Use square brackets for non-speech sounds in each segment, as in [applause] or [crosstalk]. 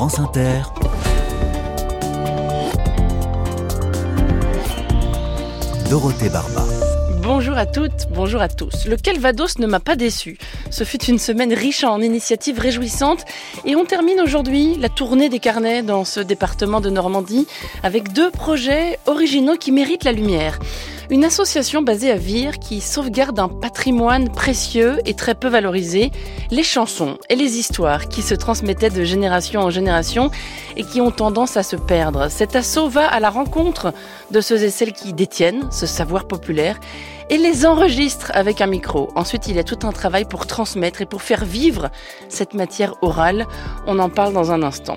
France Inter. Dorothée Barba. Bonjour à toutes, bonjour à tous. Le Calvados ne m'a pas déçu? Ce fut une semaine riche en initiatives réjouissantes et on termine aujourd'hui la tournée des carnets dans ce département de Normandie avec deux projets originaux qui méritent la lumière une association basée à Vire qui sauvegarde un patrimoine précieux et très peu valorisé, les chansons et les histoires qui se transmettaient de génération en génération et qui ont tendance à se perdre. Cet assaut va à la rencontre de ceux et celles qui détiennent ce savoir populaire et les enregistre avec un micro. Ensuite, il y a tout un travail pour transmettre et pour faire vivre cette matière orale. On en parle dans un instant.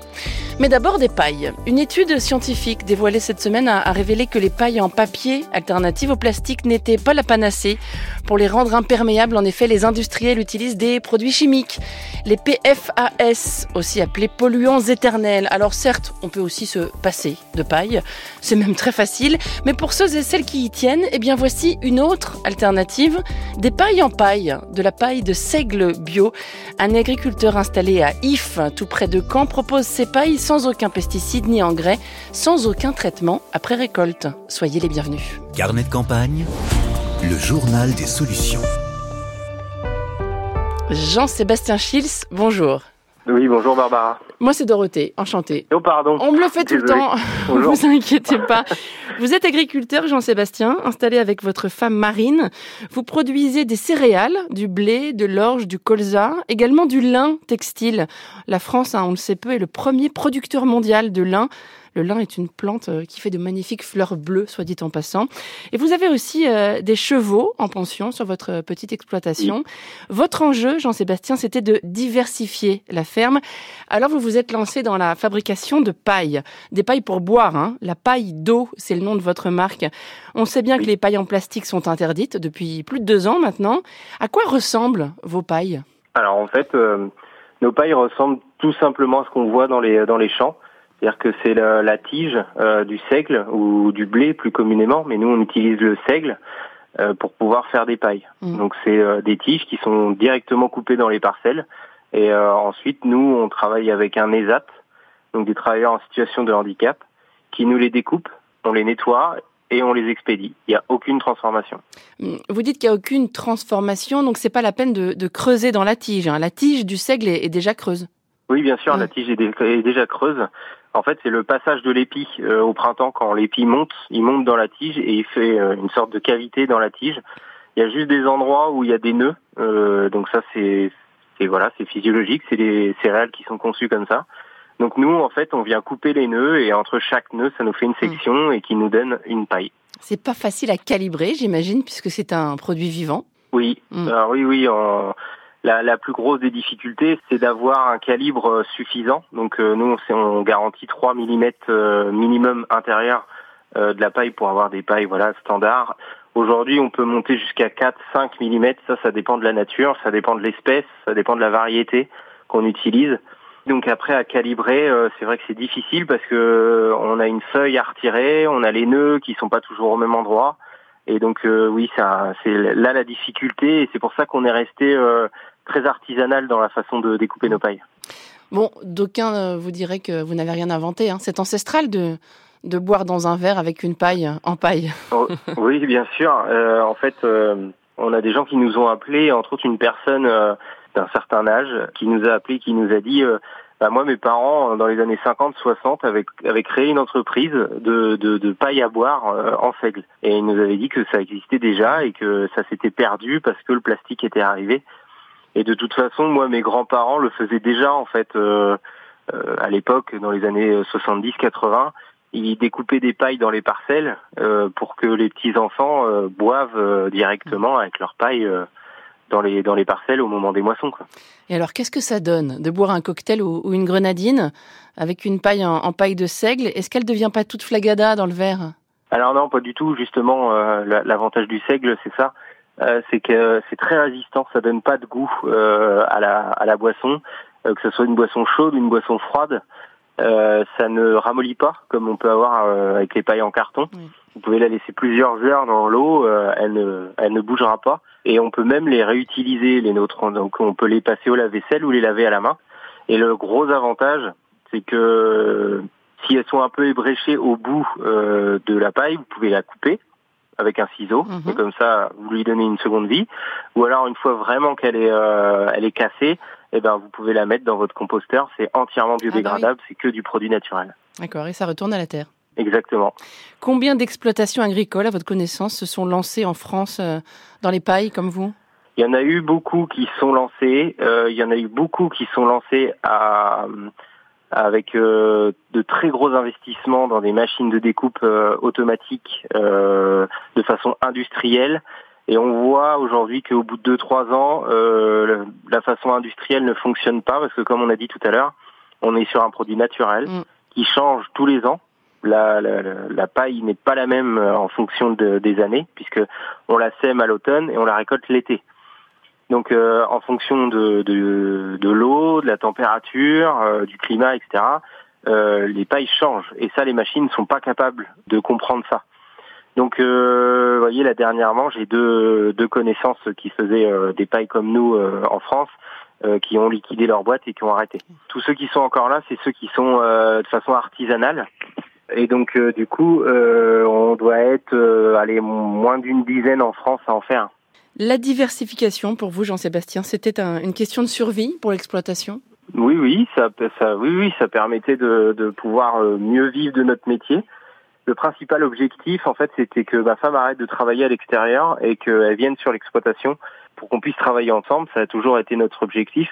Mais d'abord des pailles. Une étude scientifique dévoilée cette semaine a, révélé que les pailles en papier alternatives au plastique n'étaient pas la panacée. Pour les rendre imperméables, en effet, les industriels utilisent des produits chimiques, les PFAS, aussi appelés polluants éternels. Alors certes, on peut aussi se passer de paille, c'est même très facile, mais pour ceux et celles qui y tiennent, eh bien voici une autre alternative, des pailles en paille, de la paille de seigle bio. Un agriculteur installé à If, tout près de Caen, propose ces pailles sans aucun pesticide ni engrais, sans aucun traitement après récolte. Soyez les bienvenus. Carnet de campagne, le journal des solutions. Jean-Sébastien Schils, bonjour. Oui, bonjour Barbara. Moi, c'est Dorothée, enchantée. Oh, pardon. On me le fait tout le temps, [laughs] ne vous inquiétez pas. Vous êtes agriculteur, Jean-Sébastien, installé avec votre femme Marine. Vous produisez des céréales, du blé, de l'orge, du colza, également du lin textile. La France, hein, on le sait peu, est le premier producteur mondial de lin. Le lin est une plante euh, qui fait de magnifiques fleurs bleues, soit dit en passant. Et vous avez aussi euh, des chevaux en pension sur votre petite exploitation. Votre enjeu, Jean-Sébastien, c'était de diversifier la ferme. Alors vous vous êtes lancé dans la fabrication de paille, des pailles pour boire. Hein. La paille d'eau, c'est le nom de votre marque. On sait bien que les pailles en plastique sont interdites depuis plus de deux ans maintenant. À quoi ressemblent vos pailles? Alors en fait, euh, nos pailles ressemblent tout simplement à ce qu'on voit dans les dans les champs. C'est-à-dire que c'est la, tige euh, du seigle ou du blé plus communément, mais nous on utilise le seigle euh, pour pouvoir faire des pailles. Mm. Donc c'est euh, des tiges qui sont directement coupées dans les parcelles. Et ensuite nous on travaille avec un ESAT, donc des travailleurs en situation de handicap, qui nous les découpe, on les nettoie et on les expédie. Il n'y a aucune transformation. Mm. Vous dites qu'il n'y a aucune transformation, donc c'est pas la peine de, creuser dans la tige. Hein. La tige du seigle est, déjà creuse. Oui, bien sûr, la tige est, déjà creuse. En fait, c'est le passage de l'épi euh, au printemps quand l'épi monte, il monte dans la tige et il fait euh, une sorte de cavité dans la tige. Il y a juste des endroits où il y a des nœuds, euh, donc ça c'est voilà, c'est physiologique, c'est les céréales qui sont conçues comme ça. Donc nous, en fait, on vient couper les nœuds et entre chaque nœud, ça nous fait une section et qui nous donne une paille. C'est pas facile à calibrer, j'imagine, puisque c'est un produit vivant. Oui, mm. alors oui, oui. En la, plus grosse des difficultés, c'est d'avoir un calibre euh, suffisant. Donc euh, nous, on, on garantit 3 mm euh, minimum intérieur de la paille pour avoir des pailles voilà standards. Aujourd'hui, on peut monter jusqu'à 4, 5 mm. Ça, ça dépend de la nature, ça dépend de l'espèce, ça dépend de la variété qu'on utilise. Donc après à calibrer, c'est vrai que c'est difficile parce que on a une feuille à retirer, on a les nœuds qui sont pas toujours au même endroit. Et donc oui, c'est là la difficulté et c'est pour ça qu'on est resté très artisanal dans la façon de découper nos pailles. Bon, d'aucuns euh, vous diraient que vous n'avez rien inventé. Hein. C'est ancestral de, de boire dans un verre avec une paille en paille. [laughs] Oh, oui, bien sûr. Euh, en fait, euh, on a des gens qui nous ont appelés, entre autres une personne d'un certain âge, qui nous a appelé, qui nous a dit bah, moi, mes parents, dans les années 50-60, avaient, avaient, créé une entreprise de, de, de paille à boire en seigle. Et ils nous avaient dit que ça existait déjà et que ça s'était perdu parce que le plastique était arrivé. Et de toute façon, moi, mes grands-parents le faisaient déjà en fait euh, euh à l'époque, dans les années 70-80. Ils découpaient des pailles dans les parcelles euh, pour que les petits enfants euh, boivent euh, directement avec leur paille dans les dans les parcelles au moment des moissons. Quoi. Et alors, qu'est-ce que ça donne de boire un cocktail ou, ou une grenadine avec une paille en, en paille de seigle? Est-ce qu'elle devient pas toute flagada dans le verre? Alors non, pas du tout. Justement, l'avantage du seigle, c'est ça, euh, c'est que c'est très résistant, ça donne pas de goût euh, à, la, à la boisson, euh, que ce soit une boisson chaude ou une boisson froide. ça ne ramollit pas comme on peut avoir avec les pailles en carton. Vous pouvez la laisser plusieurs heures dans l'eau, elle ne elle ne bougera pas et on peut même les réutiliser les nôtres. Donc on peut les passer au lave-vaisselle ou les laver à la main. Et le gros avantage, c'est que si elles sont un peu ébréchées au bout de la paille, vous pouvez la couper avec un ciseau Mhm. et comme ça vous lui donnez une seconde vie. Ou alors une fois vraiment qu'elle est elle est cassée, eh ben vous pouvez la mettre dans votre composteur. C'est entièrement biodégradable, c'est que du produit naturel. D'accord, et ça retourne à la terre. Exactement. Combien d'exploitations agricoles, à votre connaissance, se sont lancées en France euh, dans les pailles comme vous? Il y en a eu beaucoup qui sont lancés. Euh, il y en a eu beaucoup qui sont lancés à, avec euh, de très gros investissements dans des machines de découpe euh, automatiques euh, de façon industrielle. Et on voit aujourd'hui qu'au bout de 2-3 ans, euh, la façon industrielle ne fonctionne pas parce que comme on a dit tout à l'heure, on est sur un produit naturel Mm. qui change tous les ans. La, la, la paille n'est pas la même euh, en fonction de, des années puisque on la sème à l'automne et on la récolte l'été. Donc euh, en fonction de, de, de l'eau, de la température, euh, du climat, etc., euh, les pailles changent. Et ça, les machines ne sont pas capables de comprendre ça. Donc, euh, vous voyez, là dernièrement, j'ai deux, deux connaissances qui faisaient euh, des pailles comme nous euh, en France, qui ont liquidé leur boîte et qui ont arrêté. Tous ceux qui sont encore là, c'est ceux qui sont de façon artisanale. Et donc, du coup, on doit être, allez, moins d'une dizaine en France à en faire. La diversification, pour vous, Jean-Sébastien, c'était un- une question de survie pour l'exploitation? Oui, oui, ça, ça, oui, oui, ça permettait de, de pouvoir euh, mieux vivre de notre métier. Le principal objectif, en fait, c'était que ma femme arrête de travailler à l'extérieur et qu'elle vienne sur l'exploitation pour qu'on puisse travailler ensemble. Ça a toujours été notre objectif.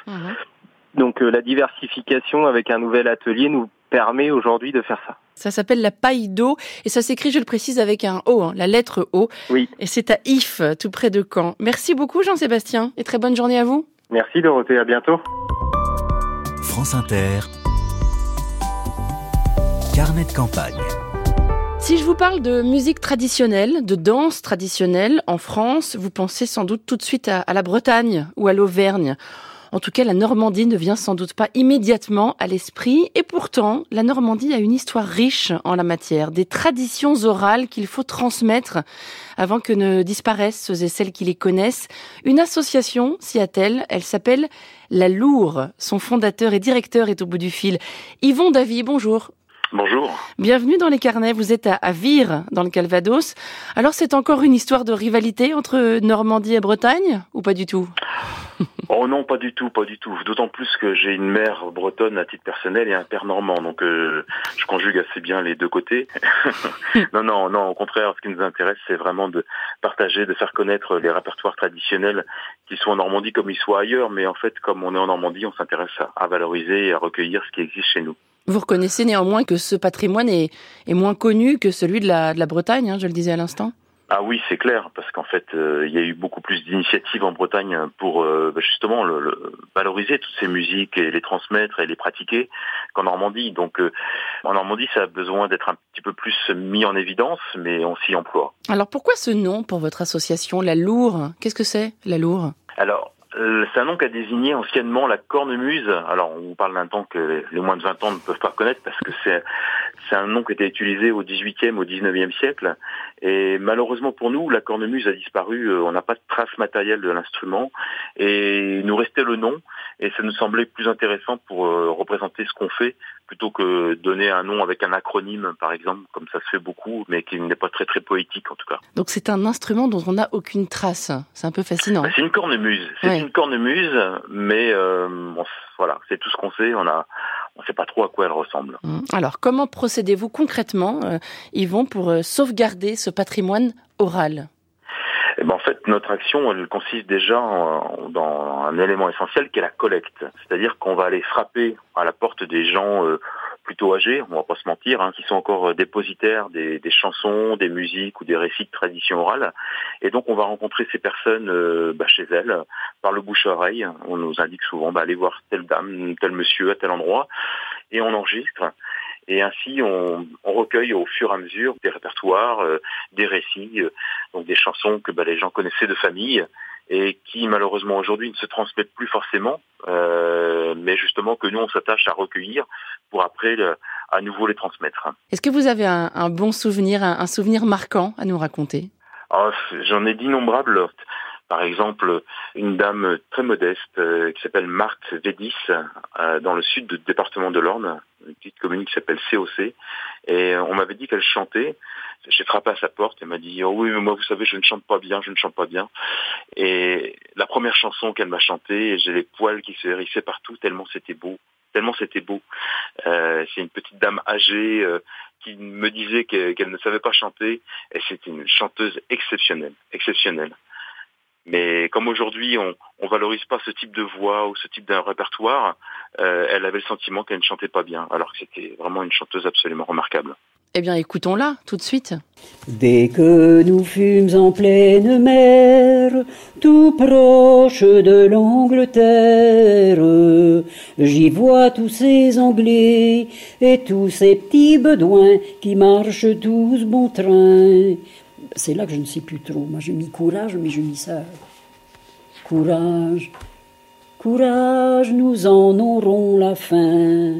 Donc, euh, la diversification avec un nouvel atelier nous permet aujourd'hui de faire ça. Ça s'appelle la paille d'eau et ça s'écrit, je le précise, avec un O, hein, la lettre O. Oui. Et c'est à If, tout près de Caen. Merci beaucoup, Jean-Sébastien, et très bonne journée à vous. Merci Dorothée, à bientôt. France Inter. Carnet de campagne. Si je vous parle de musique traditionnelle, de danse traditionnelle en France, vous pensez sans doute tout de suite à, à la Bretagne ou à l'Auvergne. En tout cas, la Normandie ne vient sans doute pas immédiatement à l'esprit. Et pourtant, la Normandie a une histoire riche en la matière, des traditions orales qu'il faut transmettre avant que ne disparaissent ceux et celles qui les connaissent. Une association s'y attelle, elle s'appelle La Loure. Son fondateur et directeur est au bout du fil. Yvon Davy, bonjour. Bonjour. Bienvenue dans les carnets, vous êtes à, à Vire, dans le Calvados. Alors c'est encore une histoire de rivalité entre Normandie et Bretagne, ou pas du tout? [laughs] Oh non, pas du tout, pas du tout. D'autant plus que j'ai une mère bretonne à titre personnel et un père normand, donc euh, je conjugue assez bien les deux côtés. [laughs] non, non, non. Au contraire, ce qui nous intéresse, c'est vraiment de partager, de faire connaître les répertoires traditionnels, qu'ils soient en Normandie comme ils soient ailleurs. Mais en fait, comme on est en Normandie, on s'intéresse à, valoriser et à recueillir ce qui existe chez nous. Vous reconnaissez néanmoins que ce patrimoine est, moins connu que celui de la, de la Bretagne, hein, je le disais à l'instant? Ah oui, c'est clair, parce qu'en fait, euh, il y a eu beaucoup plus d'initiatives en Bretagne pour euh, justement le, le- valoriser toutes ces musiques et les transmettre et les pratiquer qu'en Normandie. Donc, euh, en Normandie, ça a besoin d'être un petit peu plus mis en évidence, mais on s'y emploie. Alors pourquoi ce nom pour votre association, La Loure Qu'est-ce que c'est, La Loure Alors, c'est un nom qui a désigné anciennement la cornemuse. Alors, on parle d'un temps que les moins de 20 ans ne peuvent pas connaître parce que c'est c'est un nom qui était utilisé au 18e, au 19e siècle. Et malheureusement pour nous, la cornemuse a disparu. Euh, On n'a pas de trace matérielle de l'instrument. Et il nous restait le nom. Et ça nous semblait plus intéressant pour euh, représenter ce qu'on fait plutôt que donner un nom avec un acronyme, par exemple, comme ça se fait beaucoup, mais qui n'est pas très très poétique en tout cas. Donc c'est un instrument dont on n'a aucune trace. C'est un peu fascinant. Bah, c'est une cornemuse. C'est Ouais. une cornemuse, mais euh, voilà, c'est tout ce qu'on sait. On a, on sait pas trop à quoi elle ressemble. Hum. Alors comment procédez-vous concrètement, euh, Yvon, pour euh, sauvegarder ce patrimoine oral? Et ben en fait, notre action, elle consiste déjà en- dans un élément essentiel qui est la collecte. C'est-à-dire qu'on va aller frapper à la porte des gens euh, plutôt âgés, on va pas se mentir, hein, qui sont encore euh, dépositaires des, des chansons, des musiques ou des récits de tradition orale. Et donc on va rencontrer ces personnes euh, bah, chez elles, par le bouche à oreille. On nous indique souvent, bah, allez voir telle dame, tel monsieur à tel endroit, et on enregistre. Et ainsi, on, on recueille au fur et à mesure des répertoires, euh, des récits, euh, donc des chansons que bah, les gens connaissaient de famille et qui malheureusement aujourd'hui ne se transmettent plus forcément, euh, mais justement que nous on s'attache à recueillir pour après le- à nouveau les transmettre. Est-ce que vous avez un, un bon souvenir, un, un souvenir marquant à nous raconter? Alors, J'en ai d'innombrables. Par exemple, une dame très modeste euh, qui s'appelle Marthe Védis, euh, dans le sud du département de l'Orne, une petite commune qui s'appelle COC. Et on m'avait dit qu'elle chantait. J'ai frappé à sa porte et m'a dit oh oui mais moi vous savez je ne chante pas bien, je ne chante pas bien. Et la première chanson qu'elle m'a chantée, j'ai les poils qui se hérissaient partout tellement c'était beau tellement c'était beau. Euh, c'est une petite dame âgée euh, qui me disait qu'elle ne savait pas chanter, et c'était une chanteuse exceptionnelle, exceptionnelle. Mais comme aujourd'hui on, on valorise pas ce type de voix ou ce type d'un répertoire, euh, elle avait le sentiment qu'elle ne chantait pas bien, alors que c'était vraiment une chanteuse absolument remarquable. Eh bien, écoutons-la tout de suite. Dès que nous fûmes en pleine mer, tout proche de l'Angleterre, j'y vois tous ces Anglais et tous ces petits bedouins qui marchent tous bon train. C'est là que je ne sais plus trop. Moi, j'ai mis courage, mais j'ai mis ça. Courage, courage, nous en aurons la fin.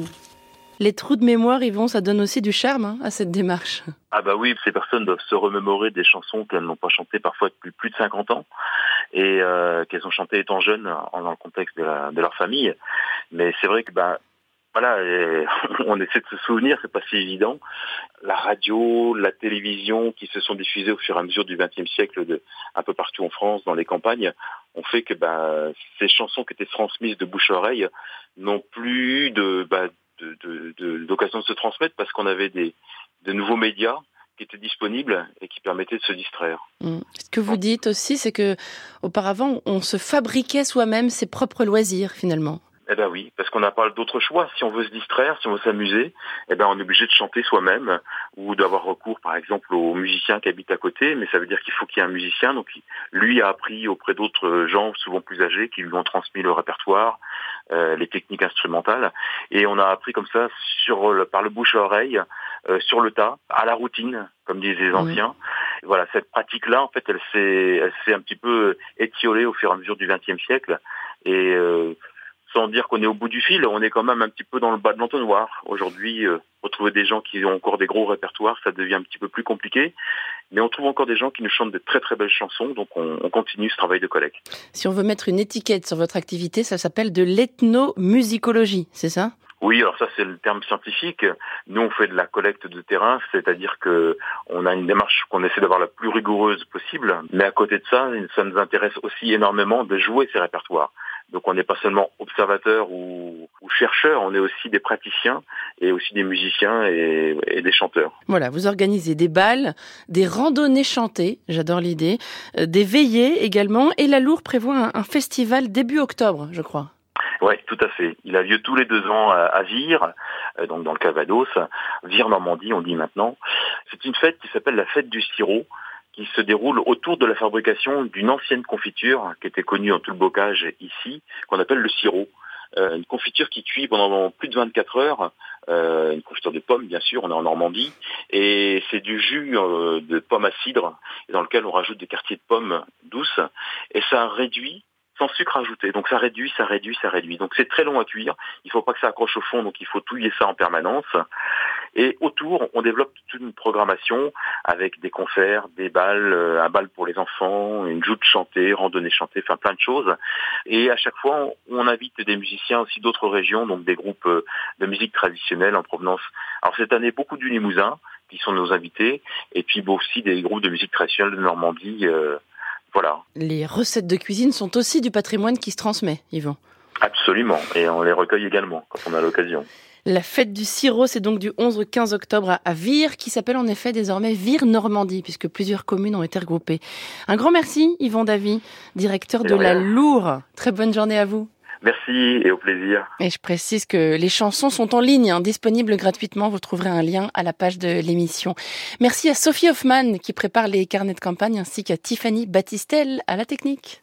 Les trous de mémoire, Yvon, ça donne aussi du charme hein, à cette démarche. Ah bah oui, ces personnes doivent se remémorer des chansons qu'elles n'ont pas chantées parfois depuis plus de 50 ans et euh, qu'elles ont chantées étant jeunes dans le contexte de, leur famille. Mais c'est vrai que bah voilà, [laughs] on essaie de se souvenir, c'est pas si évident. La radio, la télévision qui se sont diffusées au fur et à mesure du XXe siècle de, un peu partout en France, dans les campagnes, ont fait que bah, ces chansons qui étaient transmises de bouche à oreille n'ont plus de, bah, d'occasion de, de, se transmettre parce qu'on avait des, de nouveaux médias qui étaient disponibles et qui permettaient de se distraire. Mmh. Ce que vous dites aussi, c'est que auparavant, on se fabriquait soi-même ses propres loisirs finalement. Eh ben oui, parce qu'on n'a pas d'autre choix. Si on veut se distraire, si on veut s'amuser, eh ben on est obligé de chanter soi-même ou d'avoir recours, par exemple, aux musiciens qui habitent à côté. Mais ça veut dire qu'il faut qu'il y ait un musicien. Donc lui a appris auprès d'autres gens, souvent plus âgés, qui lui ont transmis le répertoire, euh, les techniques instrumentales, et on a appris comme ça sur le, par le bouche à oreille, euh, sur le tas, à la routine, comme disent les anciens. Voilà, cette pratique-là, en fait, elle s'est, elle s'est un petit peu étiolée au fur et à mesure du XXe siècle, et euh, sans dire qu'on est au bout du fil, on est quand même un petit peu dans le bas de l'entonnoir. Aujourd'hui, euh, retrouver des gens qui ont encore des gros répertoires, ça devient un petit peu plus compliqué. Mais on trouve encore des gens qui nous chantent de très très belles chansons, donc on, on continue ce travail de collecte. Si on veut mettre une étiquette sur votre activité, ça s'appelle de l'ethnomusicologie, c'est ça? Oui, alors ça c'est le terme scientifique. Nous on fait de la collecte de terrain, c'est-à-dire que on a une démarche qu'on essaie d'avoir la plus rigoureuse possible, mais à côté de ça, ça nous intéresse aussi énormément de jouer ces répertoires. Donc on n'est pas seulement observateur ou, ou, chercheur, on est aussi des praticiens et aussi des musiciens et, et, des chanteurs. Voilà, vous organisez des balles, des randonnées chantées, j'adore l'idée, euh, des veillées également, et la Loure prévoit un, un festival début octobre, je crois. Oui, tout à fait. Il a lieu tous les deux ans à Vire, euh, donc dans le Cavados, Vire Normandie, on dit maintenant. C'est une fête qui s'appelle la fête du sirop, qui se déroule autour de la fabrication d'une ancienne confiture qui était connue en tout le bocage ici, qu'on appelle le sirop. Euh, une confiture qui cuit pendant plus de 24 heures, euh, une confiture de pommes bien sûr, on est en Normandie, et c'est du jus euh, de pommes à cidre dans lequel on rajoute des quartiers de pommes douces, et ça réduit sans sucre ajouté. Donc ça réduit, ça réduit, ça réduit. Donc c'est très long à cuire. Il ne faut pas que ça accroche au fond, donc il faut touiller ça en permanence. Et autour, on développe toute une programmation avec des concerts, des balles, euh, un bal pour les enfants, une joute chantée, randonnée chantée, enfin plein de choses. Et à chaque fois, on invite des musiciens aussi d'autres régions, donc des groupes euh, de musique traditionnelle en provenance. Alors cette année, beaucoup du Limousin qui sont nos invités, et puis aussi des groupes de musique traditionnelle de Normandie. Euh, voilà. Les recettes de cuisine sont aussi du patrimoine qui se transmet, Yvan. Absolument, et on les recueille également quand on a l'occasion. La fête du sirop, c'est donc du 11 au 15 octobre à Vire, qui s'appelle en effet désormais Vire Normandie, puisque plusieurs communes ont été regroupées. Un grand merci, Yvan Davy, directeur de la Loure. Très bonne journée à vous. Merci et au plaisir. Et je précise que les chansons sont en ligne, hein, disponibles gratuitement. Vous trouverez un lien à la page de l'émission. Merci à Sophie Hoffman qui prépare les carnets de campagne ainsi qu'à Tiffany Battistel à la technique.